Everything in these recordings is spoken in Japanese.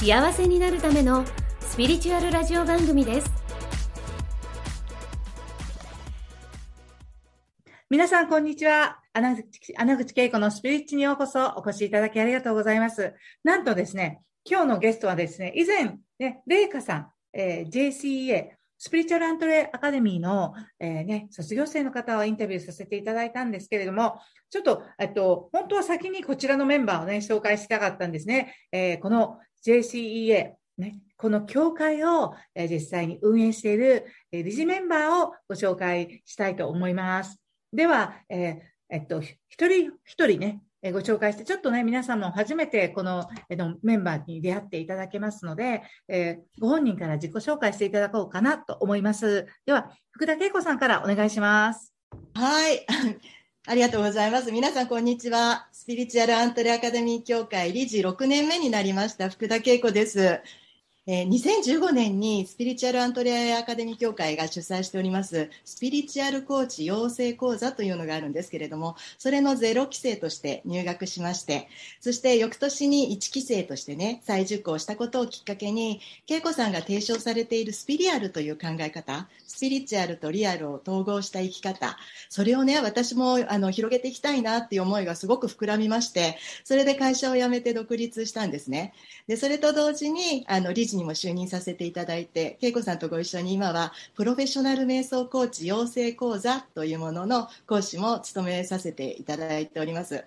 幸せになるためのスピリチュアルラジオ番組です皆さん、こんにちは。穴口穴口恵子のスピリッチにようこそお越しいただきありがとうございます。なんとですね、今日のゲストはですね、以前、ね、レイカさん、えー、JCEA、スピリチュアルアントレアカデミーの、えー、ね、卒業生の方をインタビューさせていただいたんですけれども、ちょっと、えっと、本当は先にこちらのメンバーをね、紹介したかったんですね。えー、この JCEA、ね、この協会を、実際に運営している、理事メンバーをご紹介したいと思います。では、えー、えっと、一人一人ね、ご紹介して、ちょっとね、皆さんも初めてこの、のメンバーに出会っていただけますので、えー、ご本人から自己紹介していただこうかなと思います。では、福田恵子さんからお願いします。はい。ありがとうございます。皆さん、こんにちは。スピリチュアルアントレアカデミー協会理事6年目になりました、福田恵子です。えー、2015年にスピリチュアルアントレアアカデミー協会が主催しておりますスピリチュアルコーチ養成講座というのがあるんですけれどもそれのゼロ期生として入学しましてそして翌年に1期生としてね再受講したことをきっかけに恵子さんが提唱されているスピリアルという考え方スピリチュアルとリアルを統合した生き方それをね私もあの広げていきたいなっていう思いがすごく膨らみましてそれで会社を辞めて独立したんですね。でそれと同時にあの理事にも就任させていただいて恵子さんとご一緒に今はプロフェッショナル瞑想コーチ養成講座というものの講師も務めさせていただいております。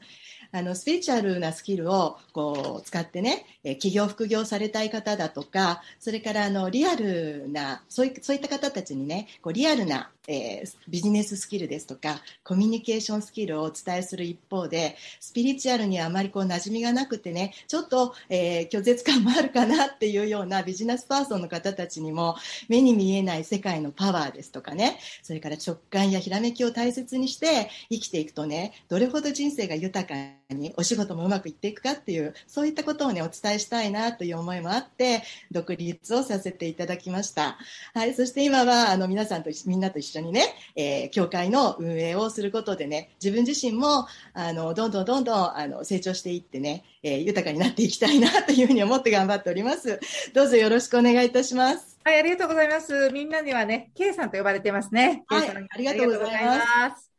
あのスピリチュアルなスキルをこう使ってね、え企業副業されたい方だとかそれからあのリアルなそういそういった方たちにねこうリアルなえー、ビジネススキルですとかコミュニケーションスキルをお伝えする一方でスピリチュアルにはあまりこう馴染みがなくてねちょっと、えー、拒絶感もあるかなっていうようなビジネスパーソンの方たちにも目に見えない世界のパワーですとかねそれから直感やひらめきを大切にして生きていくとねどれほど人生が豊かにお仕事もうまくいっていくかっていうそういったことをねお伝えしたいなという思いもあって独立をさせていただきました。はい、そして今はあの皆さんとみんなと一緒緒にね、えー、教会の運営をすることでね、自分自身も、あの、どんどんどんどん、あの、成長していってね、えー、豊かになっていきたいなというふうに思って頑張っております。どうぞよろしくお願いいたします。はい、ありがとうございます。みんなにはね、K さんと呼ばれてますね。はい、ありがとうございます。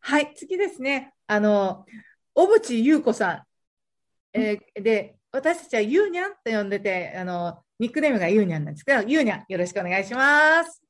はい、次ですね。あの、小渕優子さん。えー、で、私たちはゆうにゃんと呼んでて、あの、ニックネームがゆうにゃんなんですけど、ゆうにゃん、よろしくお願いします。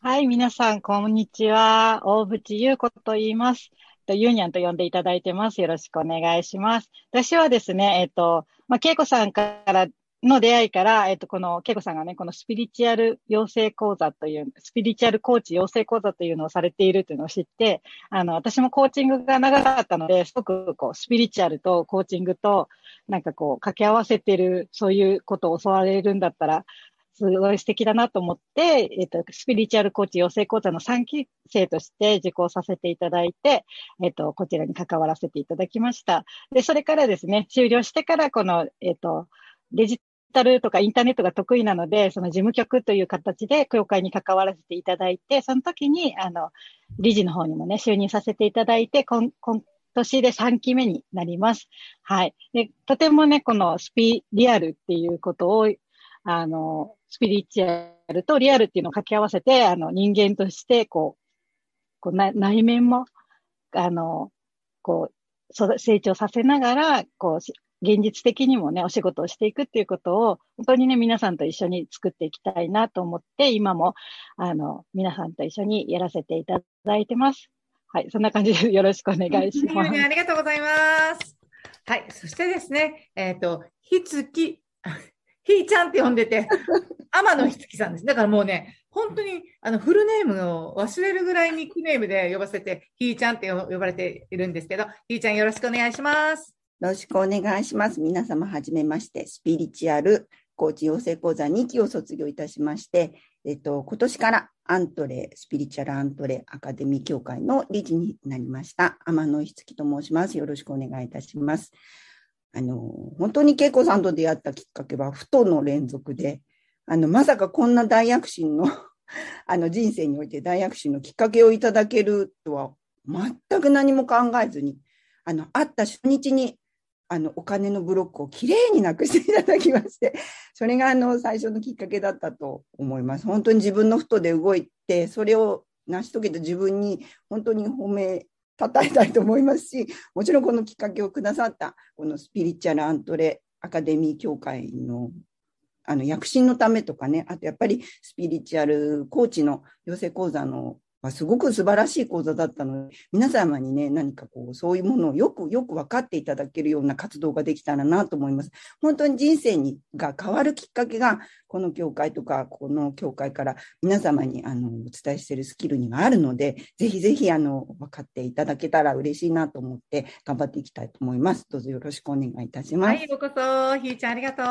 はい、皆さん、こんにちは。大渕優子と言います。ユーニャンと呼んでいただいてます。よろしくお願いします。私はですね、えっと、まあ、恵子さんからの出会いから、えっと、この、恵子さんがね、このスピリチュアル養成講座という、スピリチュアルコーチ養成講座というのをされているというのを知って、あの、私もコーチングが長かったので、すごくこう、スピリチュアルとコーチングと、なんかこう、掛け合わせてる、そういうことを教われるんだったら、すごい素敵だなと思って、えっ、と、スピリチュアルコーチ養成講座の3期生として受講させていただいて、えっ、と、こちらに関わらせていただきました。で、それからですね、終了してからこの、えっ、と、デジタルとかインターネットが得意なので、その事務局という形で協会に関わらせていただいて、その時に、あの、理事の方にもね、就任させていただいて、今、今年で3期目になります。はい。で、とてもね、このスピリアルっていうことを、あの、スピリチュアルとリアルっていうのを掛け合わせて、あの、人間として、こう、こう内面も、あの、こう、成長させながら、こう、現実的にもね、お仕事をしていくっていうことを、本当にね、皆さんと一緒に作っていきたいなと思って、今も、あの、皆さんと一緒にやらせていただいてます。はい、そんな感じで よろしくお願いします。ありがとうございます。はい、そしてですね、えっ、ー、と、ひつき、ひーちゃんって呼んでて、天野ひつきさんです。だからもうね、本当にあのフルネームを忘れるぐらいニックネームで呼ばせて、ひーちゃんって呼ばれているんですけど、ひーちゃんよろしくお願いします。よろしくお願いします。皆様はじめまして、スピリチュアルコーチ養成講座2期を卒業いたしまして、えっと、今年からアントレ、スピリチュアルアントレアカデミー協会の理事になりました。天野ひつきと申します。よろしくお願いいたします。あの、本当に恵子さんと出会ったきっかけは、ふとの連続で、あの、まさかこんな大躍進の あの、人生において大躍進のきっかけをいただけるとは、全く何も考えずに、あの、会った初日に、あの、お金のブロックをきれいになくしていただきまして、それがあの、最初のきっかけだったと思います。本当に自分のふとで動いて、それを成し遂げた自分に本当に褒めたえたいと思いますし、もちろんこのきっかけをくださった、このスピリチュアルアントレアカデミー協会のあの躍進のためとかね、あとやっぱりスピリチュアルコーチの養成講座のまあ、すごく素晴らしい講座だったので、皆様にね、何かこう、そういうものをよくよく分かっていただけるような活動ができたらなと思います。本当に人生にが変わるきっかけが、この教会とか、この教会から皆様にあのお伝えしているスキルにはあるので、ぜひぜひあの分かっていただけたら嬉しいなと思って頑張っていきたいと思います。どうぞよろしくお願いいたします。はい、ようこそ、ひーちゃんありがとう。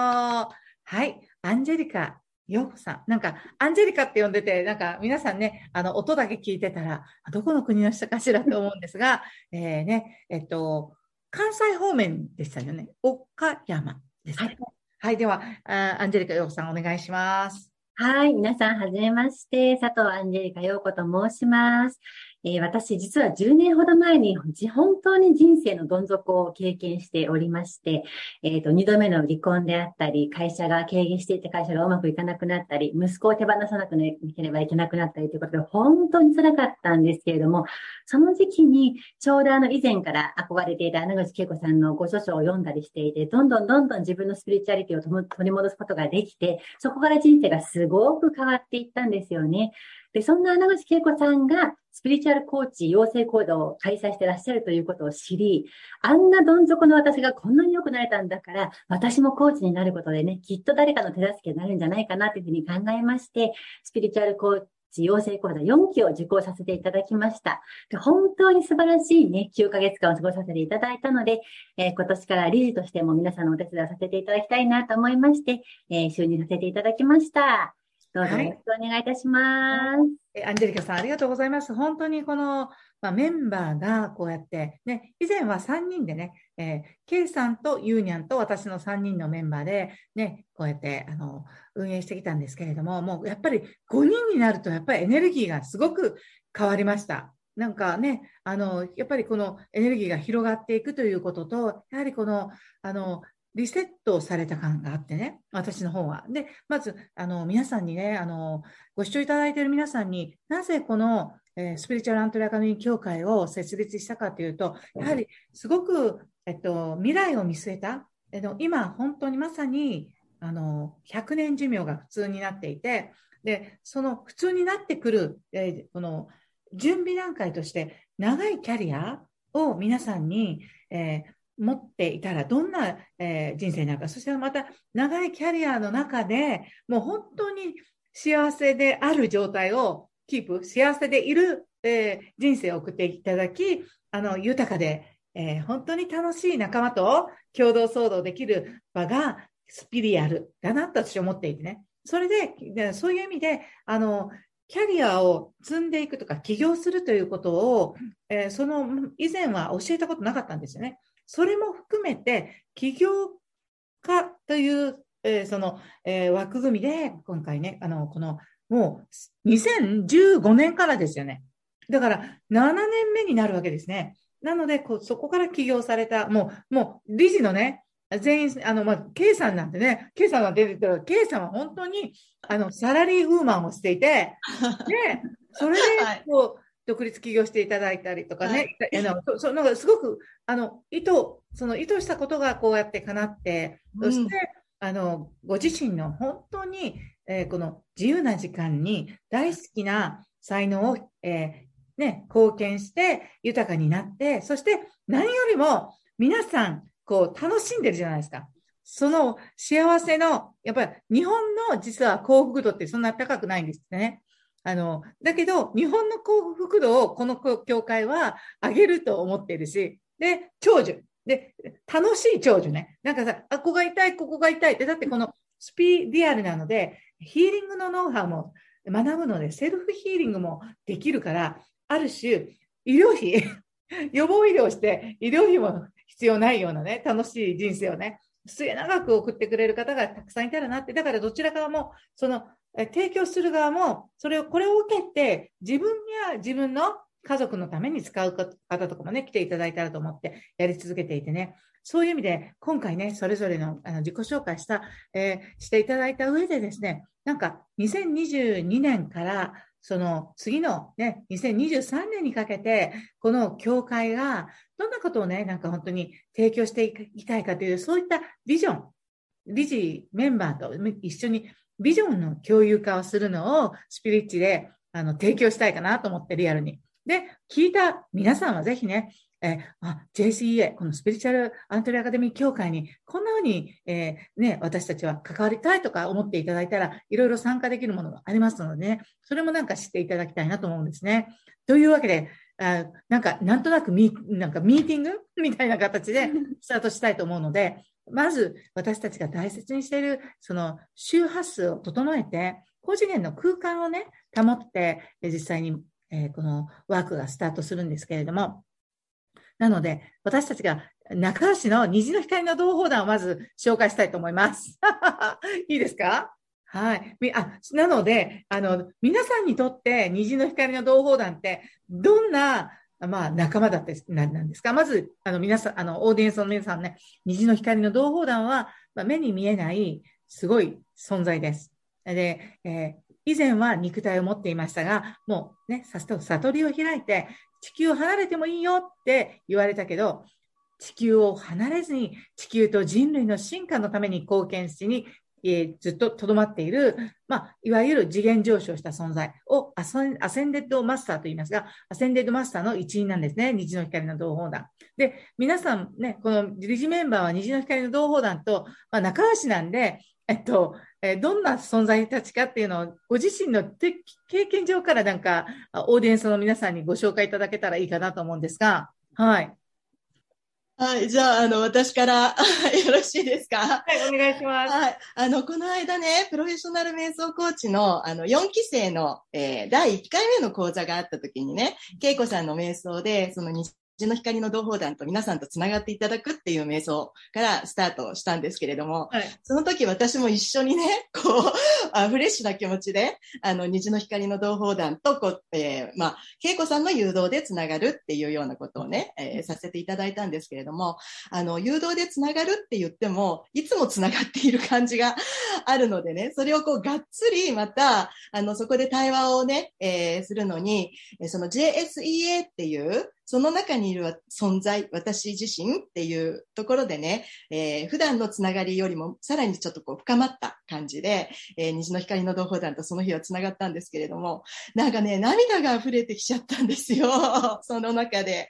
はい、アンジェリカようこさん。なんか、アンジェリカって呼んでて、なんか皆さんね、あの、音だけ聞いてたら、どこの国の人かしらと思うんですが、えー、ね、えっと、関西方面でしたよね。岡山ですね。はい、はい、ではあ、アンジェリカようこさんお願いします。はい、皆さん、はじめまして、佐藤アンジェリカ陽子と申します。えー、私、実は10年ほど前に本当に人生のどん底を経験しておりまして、えっ、ー、と、2度目の離婚であったり、会社が経営していた会社がうまくいかなくなったり、息子を手放さなくなければいけなくなったりということで、本当に辛かったんですけれども、その時期に、ちょうどあの以前から憧れていた穴口恵子さんのご著書を読んだりしていて、どんどんどんどん自分のスピリチュアリティを取り戻すことができて、そこから人生がすごく変わっていったんですよね。で、そんな穴口恵子さんが、スピリチュアルコーチ養成講座を開催してらっしゃるということを知り、あんなどん底の私がこんなに良くなれたんだから、私もコーチになることでね、きっと誰かの手助けになるんじゃないかなというふうに考えまして、スピリチュアルコーチ養成講座4期を受講させていただきました。で本当に素晴らしいね、9ヶ月間を過ごさせていただいたので、えー、今年から理事としても皆さんのお手伝いをさせていただきたいなと思いまして、えー、就任させていただきました。どうぞよろしくお願いいたします。はい、アンジェリカさん、ありがとうございます。本当にこの、まあ、メンバーがこうやって、ね、以前は3人でね、えー、K さんとユーニャンと私の3人のメンバーで、ね、こうやってあの運営してきたんですけれども、もうやっぱり5人になると、やっぱりエネルギーがすごく変わりました。なんかね、あの、やっぱりこのエネルギーが広がっていくということと、やはりこの、あの、リセットされた感があってね、私の方は。で、まず、あの、皆さんにね、あの、ご視聴いただいている皆さんになぜこの、えー、スピリチュアルアントリアカミー協会を設立したかというと、やはりすごく、えっと、未来を見据えた、えっと、今、本当にまさに、あの、100年寿命が普通になっていて、で、その普通になってくる、えー、この準備段階として、長いキャリアを皆さんに、えー、持っていたらどんな、えー、人生になるか。そしてまた長いキャリアの中でもう本当に幸せである状態をキープ、幸せでいる、えー、人生を送っていただき、あの、豊かで、えー、本当に楽しい仲間と共同騒動できる場がスピリアルだなと私は思っていてね。それで、そういう意味で、あの、キャリアを積んでいくとか起業するということを、えー、その以前は教えたことなかったんですよね。それも含めて、起業家という、えー、その、えー、枠組みで、今回ね、あの、この、もう、2015年からですよね。だから、7年目になるわけですね。なので、こうそこから起業された、もう、もう、理事のね、全員、あの、まあ、K さんなんてね、K さんが出てたら、K さんは本当に、あの、サラリーウーマンをしていて、で、それで、こう、独立起業していただいたりとかね、はい、あのそそのすごくあの意図その意図したことがこうやって叶って、そして、うん、あのご自身の本当に、えー、この自由な時間に大好きな才能を、えー、ね、貢献して豊かになって、そして何よりも皆さんこう楽しんでるじゃないですか。その幸せの、やっぱり日本の実は幸福度ってそんな高くないんですね。あの、だけど、日本の幸福度をこの教会は上げると思ってるし、で、長寿。で、楽しい長寿ね。なんかさ、あ、ここが痛い、ここが痛いって、だってこのスピリアルなので、ヒーリングのノウハウも学ぶので、セルフヒーリングもできるから、ある種、医療費、予防医療して医療費も必要ないようなね、楽しい人生をね、末永く送ってくれる方がたくさんいたらなって、だからどちら側も、その、提供する側も、それを、これを受けて、自分や自分の家族のために使う方とかもね、来ていただいたらと思ってやり続けていてね、そういう意味で、今回ね、それぞれのあの自己紹介した、えー、していただいた上でですね、なんか2022年からその次のね、2023年にかけて、この教会がどんなことをね、なんか本当に提供していきたいかという、そういったビジョン、理事メンバーと一緒にビジョンの共有化をするのをスピリッチであの提供したいかなと思ってリアルに。で、聞いた皆さんはぜひね、えあ、JCEA、このスピリチュアルアントリーアカデミー協会に、こんな風に、えー、ね、私たちは関わりたいとか思っていただいたら、いろいろ参加できるものがありますのでね、それもなんか知っていただきたいなと思うんですね。というわけで、あなんか、なんとなくミなんかミーティングみたいな形でスタートしたいと思うので、まず私たちが大切にしている、その周波数を整えて、高次元の空間をね、保って、実際に、え、このワークがスタートするんですけれども、なので、私たちが中橋の虹の光の同胞団をまず紹介したいと思います。いいですか？はい。あ、なので、あの、皆さんにとって虹の光の同胞団って、どんな、まあ、仲間だってなんですか？まず、あの、皆さん、あの、オーディエンスの皆さんね、虹の光の同胞団は、まあ、目に見えない、すごい存在です。で、えー、以前は肉体を持っていましたが、もうね、さすと悟りを開いて、地球を離れてもいいよって言われたけど、地球を離れずに地球と人類の進化のために貢献しに、えー、ずっと留まっている、まあ、いわゆる次元上昇した存在をアセンデッドマスターと言いますが、アセンデッドマスターの一員なんですね。虹の光の同胞団。で、皆さんね、この理事メンバーは虹の光の同胞団と、まあ、仲良しなんで、えっと、えどんな存在たちかっていうのを、ご自身の経験上からなんか、オーディエンスの皆さんにご紹介いただけたらいいかなと思うんですが、はい。はい。じゃあ、あの、私から よろしいですか？はい、お願いします。はい。あの、この間ね、プロフェッショナル瞑想コーチの、あの、4期生の、えー、第1回目の講座があった時にね、恵子さんの瞑想で、そのの光の同胞団と皆さんと繋がっていただくっていう瞑想からスタートしたんですけれども、はい、その時私も一緒にね、こう、あフレッシュな気持ちで、あの、虹の光の同胞団と、こう、えー、まあ、恵子さんの誘導で繋がるっていうようなことをね、えー、させていただいたんですけれども、あの、誘導で繋がるって言っても、いつも繋がっている感じがあるのでね、それをこう、がっつりまた、あの、そこで対話をね、えー、するのに、その JSEA っていう、その中にいる存在、私自身っていうところでね、えー、普段のつながりよりもさらにちょっとこう深まった感じで、えー、虹の光の同胞団とその日はつながったんですけれども、なんかね、涙が溢れてきちゃったんですよ。その中で。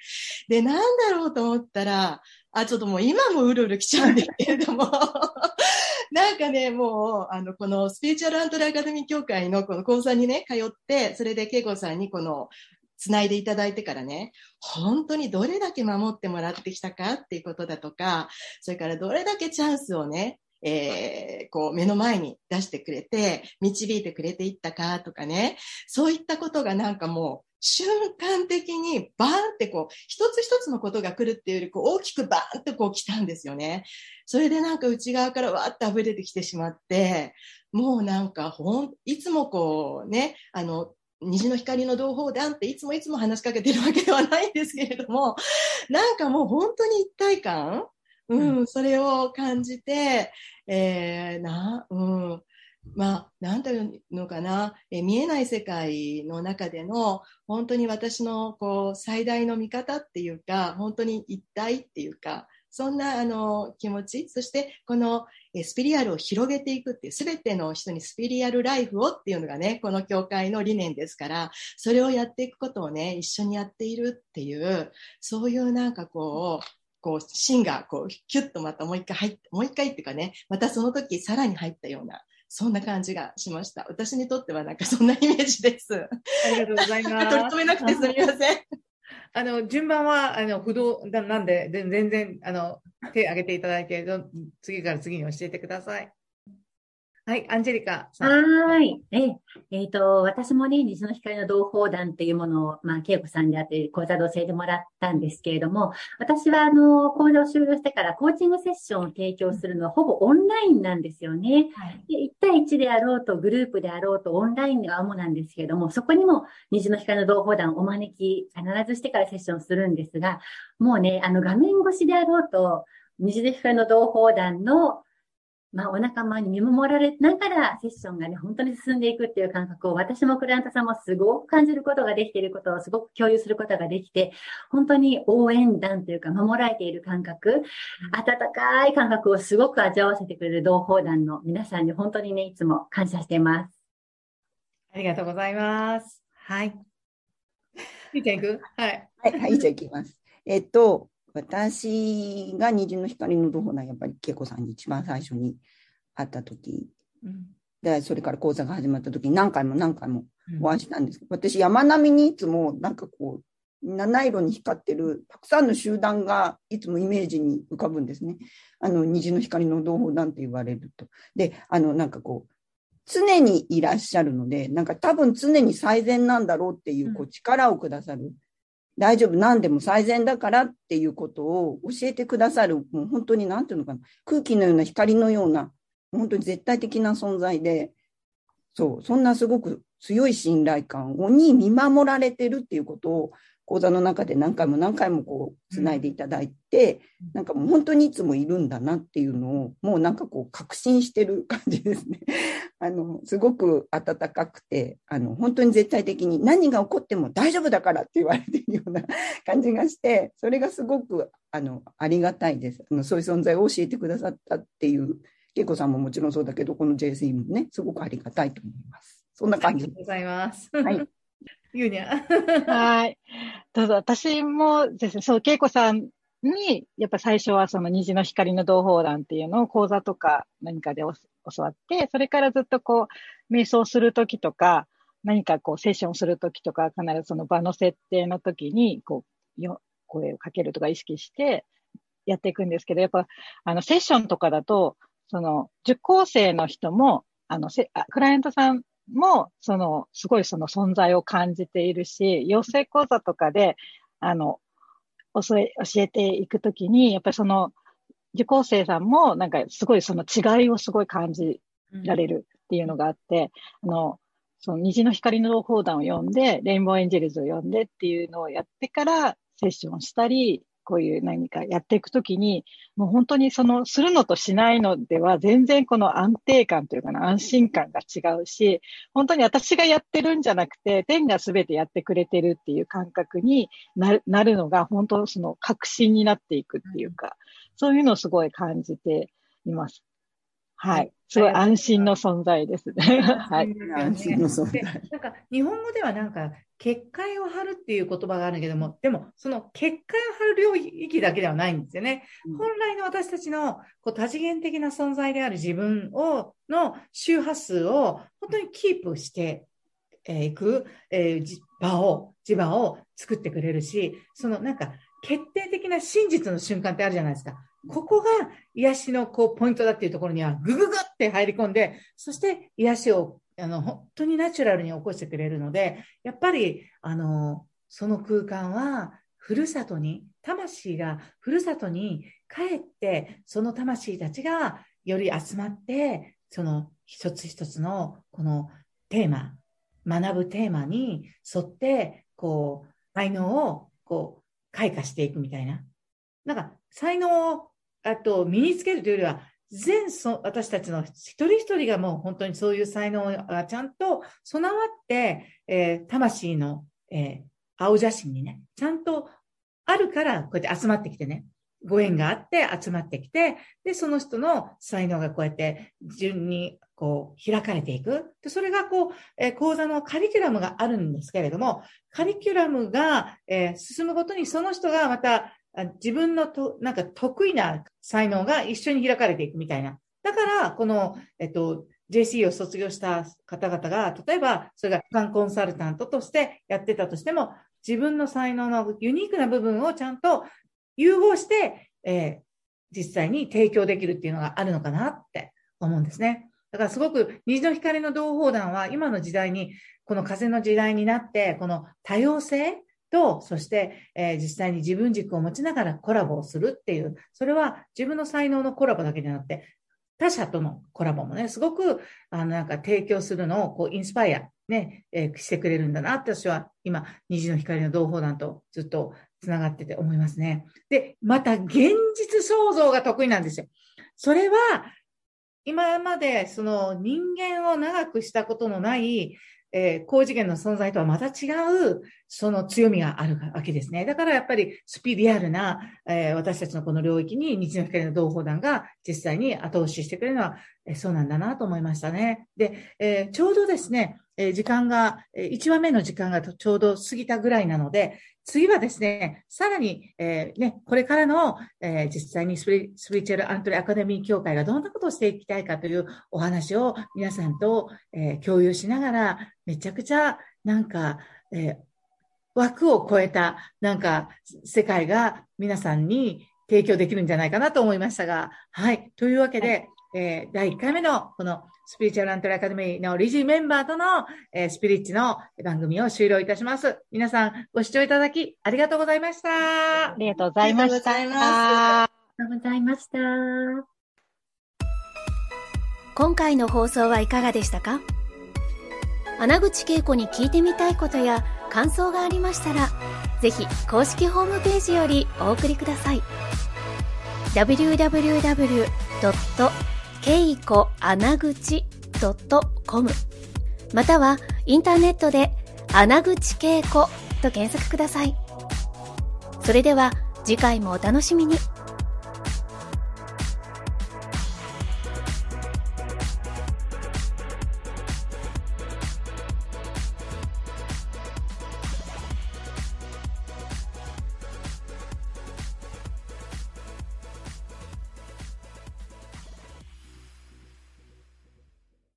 で、なんだろうと思ったら、あ、ちょっともう今もうるうる来ちゃうんですけれども、なんかね、もう、あの、このスピーチュアルアントラアカデミー協会のこの講座にね、通って、それで恵子さんにこのつないでいただいてからね、本当にどれだけ守ってもらってきたかっていうことだとか、それからどれだけチャンスをね、えー、こう目の前に出してくれて、導いてくれていったかとかね、そういったことがなんかもう瞬間的にバーンってこう、一つ一つのことが来るっていうより、こう大きくバーンってこう来たんですよね。それでなんか内側からわーって溢れてきてしまって、もうなんかほん、いつもこうね、あの、虹の光の同胞団っていつもいつも話しかけてるわけではないんですけれども、なんかもう本当に一体感、うん、うん、それを感じて、えー、な、うん、まあ、なんていうのかな、え見えない世界の中での、本当に私のこう最大の見方っていうか、本当に一体っていうか、そんなあの気持ち、そしてこのスピリアルを広げていくっていう、すべての人にスピリアルライフをっていうのがね、この教会の理念ですから、それをやっていくことをね、一緒にやっているっていう、そういうなんかこう、こう、芯がこう、キュッとまたもう一回入って、もう一回っていうかね、またその時さらに入ったような、そんな感じがしました。私にとってはなんかそんなイメージです。ありがとうございます。取り留めなくてすみません。あの、順番は、あの、不動なんで、全然、あの、手挙げていただいて、次から次に教えてください。はい、アンジェリカさん。はい。え、えっ、ー、と、私もね、虹の光の同胞団っていうものを、まあ、恵子さんであって講座で教えてもらったんですけれども、私は、あの、講座を終了してからコーチングセッションを提供するのはほぼオンラインなんですよね。はい、で1対1であろうと、グループであろうと、オンラインが主なんですけれども、そこにも虹の光の同胞団をお招き、必ずしてからセッションするんですが、もうね、あの、画面越しであろうと、虹の光の同胞団のまあ、お仲間に見守られながらセッションがね、本当に進んでいくっていう感覚を私もクライアントさんもすごく感じることができていることをすごく共有することができて、本当に応援団というか守られている感覚、温かい感覚をすごく味わわせてくれる同胞団の皆さんに本当にね、いつも感謝しています。ありがとうございます。はい。いいちゃん行く？はい。はい、はい、じゃあ行きます。えっと、私が虹の光のどほなやっぱり恵子さんに一番最初に会った時、うん、でそれから講座が始まった時に何回も何回もお会いしたんですけど、うん、私山並みにいつもなんかこう七色に光ってるたくさんの集団がいつもイメージに浮かぶんですね。あの虹の光の同胞団って言われると。で、あのなんかこう常にいらっしゃるので、なんか多分常に最善なんだろうっていうこう力をくださる。大丈夫、何でも最善だからっていうことを教えてくださる、もう本当に何ていうのかな、空気のような光のような、本当に絶対的な存在で、そう、そんなすごく強い信頼感に見守られてるっていうことを講座の中で何回も何回もこうつないでいただいて、うん、なんかもう本当にいつもいるんだなっていうのをもうなんかこう確信してる感じですね。あのすごく温かくてあの本当に絶対的に何が起こっても大丈夫だからって言われてるような感じがしてそれがすごくあのありがたいですあのそういう存在を教えてくださったっていう恵子さんももちろんそうだけどこの JC もねすごくありがたいと思います。そんな感じでございます。はいゆうにゃ。はい。どうぞ、私もですね、そう、恵子さんに、やっぱ最初はその虹の光の同胞団っていうのを講座とか何かで教わって、それからずっとこう、瞑想するときとか、何かこう、セッションするときとか、必ずその場の設定のときに、こう、よ、声をかけるとか意識してやっていくんですけど、やっぱ、あの、セッションとかだと、その、受講生の人も、あの、せクライアントさんも、その、すごいその存在を感じているし、養成講座とかで、あの、教え、教えていくときに、やっぱりその、受講生さんも、なんかすごいその違いをすごい感じられるっていうのがあって、うん、あの、その虹の光の同胞団を読んで、レインボーエンジェルズを読んでっていうのをやってから、セッションしたり、こういう何かやっていくときに、もう本当にその、するのとしないのでは、全然この安定感というかな、安心感が違うし、本当に私がやってるんじゃなくて、天が全てやってくれてるっていう感覚になるのが、本当その確信になっていくっていうか、そういうのをすごい感じています。はい。すごい安心の存在ですね。はい。安心の存在。なんか、日本語ではなんか、結界を張るっていう言葉があるけども、でも、その結界を張る領域だけではないんですよね。うん、本来の私たちのこう多次元的な存在である自分を、の周波数を本当にキープしていく、えー、場を、磁場を作ってくれるし、そのなんか、決定的な真実の瞬間ってあるじゃないですか。ここが癒しのこうポイントだっていうところにはぐぐぐって入り込んで、そして癒しをあの本当にナチュラルに起こしてくれるので、やっぱりあのその空間はふるさとに、魂がふるさとに帰って、その魂たちがより集まって、その一つ一つのこのテーマ、学ぶテーマに沿って、こう、才能をこう開花していくみたいな。なんか、才能をあと身につけるというよりは、全そ私たちの一人一人がもう本当にそういう才能がちゃんと備わって、えー、魂の、えー、青写真にね、ちゃんとあるからこうやって集まってきてね、ご縁があって集まってきて、で、その人の才能がこうやって順にこう開かれていく。で、それがこう、えー、講座のカリキュラムがあるんですけれども、カリキュラムが、えー、進むごとにその人がまた自分のと、なんか得意な才能が一緒に開かれていくみたいな。だから、この、えっと、JC を卒業した方々が、例えば、それががんコンサルタントとしてやってたとしても、自分の才能のユニークな部分をちゃんと融合して、えー、実際に提供できるっていうのがあるのかなって思うんですね。だからすごく虹の光の同胞団は今の時代に、この風の時代になって、この多様性と、そして、えー、実際に自分軸を持ちながらコラボをするっていう、それは自分の才能のコラボだけじゃなくて、他者とのコラボもね、すごく、あの、なんか提供するのを、こう、インスパイア、ね、えー、してくれるんだなって私は今、虹の光の同胞団とずっと繋がってて思いますね。で、また現実創造が得意なんですよ。それは、今までその人間を長くしたことのない、えー、高次元の存在とはまた違う、その強みがあるわけですね。だからやっぱりスピリアルな、えー、私たちのこの領域に日の光の同胞団が実際に後押ししてくれるのは、えー、そうなんだなと思いましたね。で、え、ちょうどですね、え時間が、1話目の時間がちょうど過ぎたぐらいなので、次はですね、さらに、えー、ね、これからの、えー、実際にスピリスピリチュアルアントレアカデミー協会がどんなことをしていきたいかというお話を皆さんと、えー、共有しながら、めちゃくちゃなんか、え枠を超えたなんか世界が皆さんに提供できるんじゃないかなと思いましたが、はい。というわけで、はい、え第1回目のこのスピリチュアルアントレアカデミーの理事メンバーとの、えー、スピリッチの番組を終了いたします。皆さんご視聴いただきありがとうございました。ありがとうございました。ありがとうございました。今回の放送はいかがでしたか？穴口恵子に聞いてみたいことや感想がありましたら、ぜひ公式ホームページよりお送りください。www. けいこ穴口 .com またはインターネットで穴口けいこと検索ください。それでは次回もお楽しみに。